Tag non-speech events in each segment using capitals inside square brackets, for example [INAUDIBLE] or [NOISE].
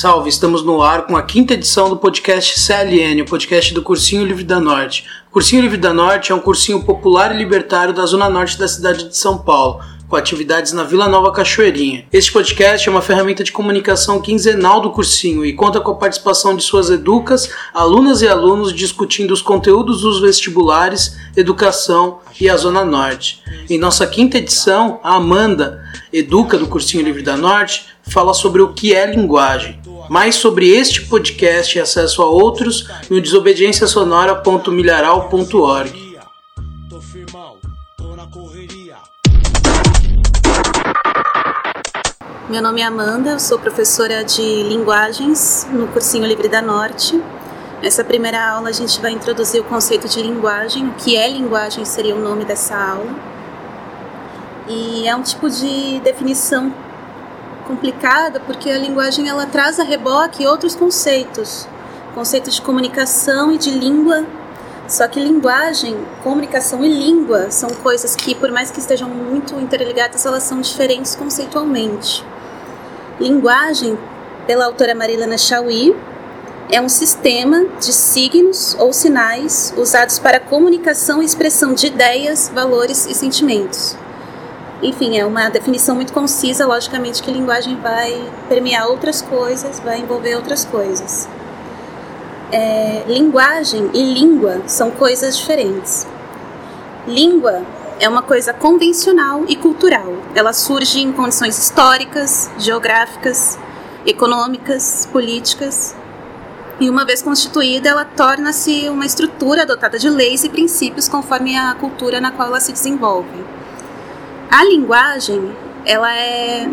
Salve, estamos no ar com a quinta edição do podcast CLN, o podcast do Cursinho Livre da Norte. O Cursinho Livre da Norte é um cursinho popular e libertário da zona norte da cidade de São Paulo, com atividades na Vila Nova Cachoeirinha. Este podcast é uma ferramenta de comunicação quinzenal do cursinho e conta com a participação de suas educas, alunas e alunos discutindo os conteúdos dos vestibulares, educação e a Zona Norte. Em nossa quinta edição, a Amanda, educa do Cursinho Livre da Norte, fala sobre o que é linguagem. Mais sobre este podcast e acesso a outros no desobediênciasonora.milharal.org. Meu nome é Amanda, eu sou professora de linguagens no Cursinho Livre da Norte. Nessa primeira aula a gente vai introduzir o conceito de linguagem, o que é linguagem seria o nome dessa aula. E é um tipo de definição complicada porque a linguagem ela traz a reboque outros conceitos, conceitos de comunicação e de língua. Só que linguagem, comunicação e língua são coisas que, por mais que estejam muito interligadas, elas são diferentes conceitualmente. Linguagem, pela autora Marilena Chauí, é um sistema de signos ou sinais usados para comunicação e expressão de ideias, valores e sentimentos. Enfim, é uma definição muito concisa, logicamente que linguagem vai permear outras coisas, vai envolver outras coisas. É, linguagem e língua são coisas diferentes. Língua é uma coisa convencional e cultural. Ela surge em condições históricas, geográficas, econômicas, políticas. E uma vez constituída, ela torna-se uma estrutura dotada de leis e princípios conforme a cultura na qual ela se desenvolve. A linguagem, ela é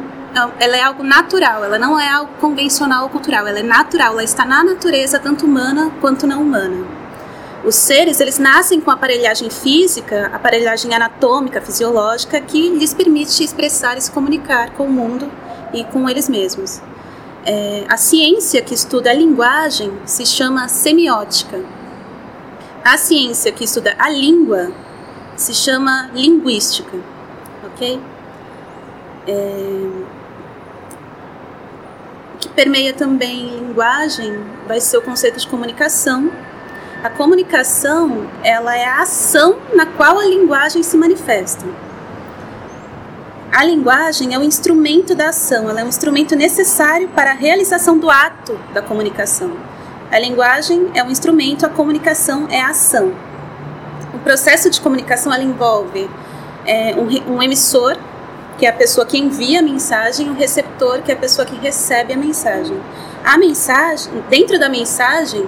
ela é algo natural, ela não é algo convencional ou cultural, ela é natural, ela está na natureza tanto humana quanto não humana. Os seres, eles nascem com aparelhagem física, aparelhagem anatômica, fisiológica, que lhes permite expressar e se comunicar com o mundo e com eles mesmos. É, a ciência que estuda a linguagem se chama semiótica. A ciência que estuda a língua se chama linguística ok? É, o que permeia também linguagem vai ser o conceito de comunicação. A comunicação, ela é a ação na qual a linguagem se manifesta. A linguagem é o instrumento da ação, ela é um instrumento necessário para a realização do ato da comunicação. A linguagem é um instrumento, a comunicação é a ação. O processo de comunicação envolve é, um, um emissor, que é a pessoa que envia a mensagem, um receptor, que é a pessoa que recebe a mensagem. A mensagem, dentro da mensagem,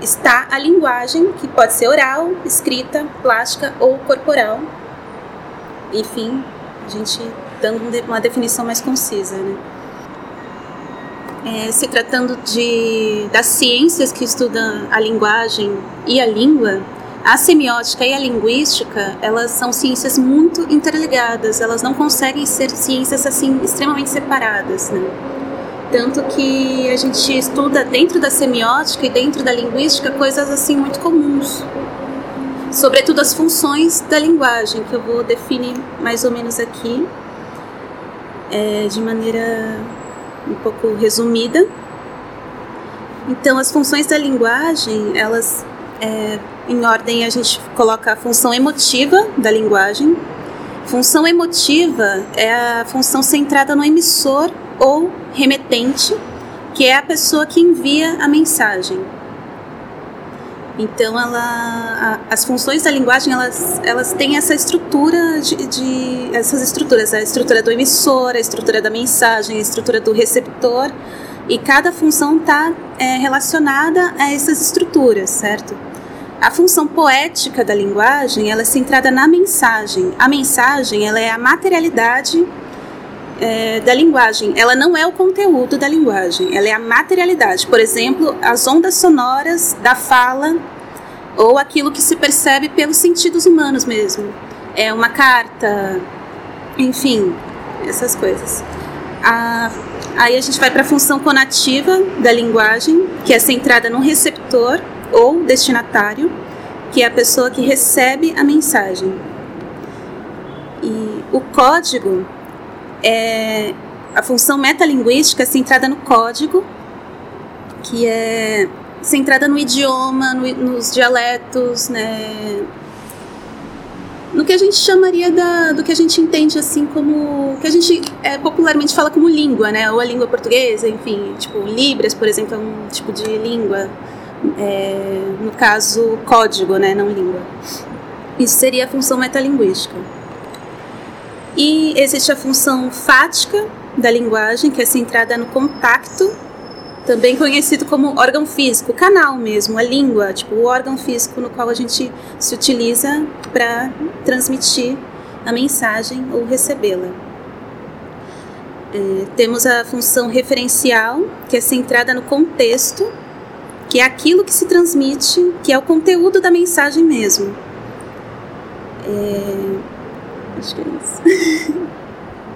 está a linguagem, que pode ser oral, escrita, plástica ou corporal. Enfim, a gente dando uma definição mais concisa, né? É, se tratando de das ciências que estudam a linguagem e a língua, a semiótica e a linguística, elas são ciências muito interligadas, elas não conseguem ser ciências assim extremamente separadas, né? Tanto que a gente estuda dentro da semiótica e dentro da linguística coisas assim muito comuns. Sobretudo as funções da linguagem, que eu vou definir mais ou menos aqui, é, de maneira um pouco resumida. Então, as funções da linguagem, elas é, em ordem, a gente coloca a função emotiva da linguagem. Função emotiva é a função centrada no emissor ou remetente, que é a pessoa que envia a mensagem. Então, ela, a, as funções da linguagem elas, elas têm essa estrutura de, de, essas estruturas, a estrutura do emissor, a estrutura da mensagem, a estrutura do receptor, e cada função está é, relacionada a essas estruturas, certo? A função poética da linguagem ela é centrada na mensagem. A mensagem ela é a materialidade é, da linguagem. Ela não é o conteúdo da linguagem. Ela é a materialidade. Por exemplo, as ondas sonoras da fala ou aquilo que se percebe pelos sentidos humanos mesmo. É uma carta, enfim, essas coisas. A, aí a gente vai para a função conativa da linguagem, que é centrada no receptor ou destinatário, que é a pessoa que recebe a mensagem. E o código é a função metalinguística centrada no código, que é centrada no idioma, no, nos dialetos, né? no que a gente chamaria da, do que a gente entende assim como que a gente é, popularmente fala como língua, né? Ou a língua portuguesa, enfim, tipo libras, por exemplo, é um tipo de língua, é, no caso código, né? Não língua. Isso seria a função metalinguística. E existe a função fática da linguagem, que é centrada no contacto também conhecido como órgão físico, canal mesmo, a língua, tipo o órgão físico no qual a gente se utiliza para transmitir a mensagem ou recebê-la. É, temos a função referencial, que é centrada no contexto, que é aquilo que se transmite, que é o conteúdo da mensagem mesmo. É, acho que é isso. [LAUGHS]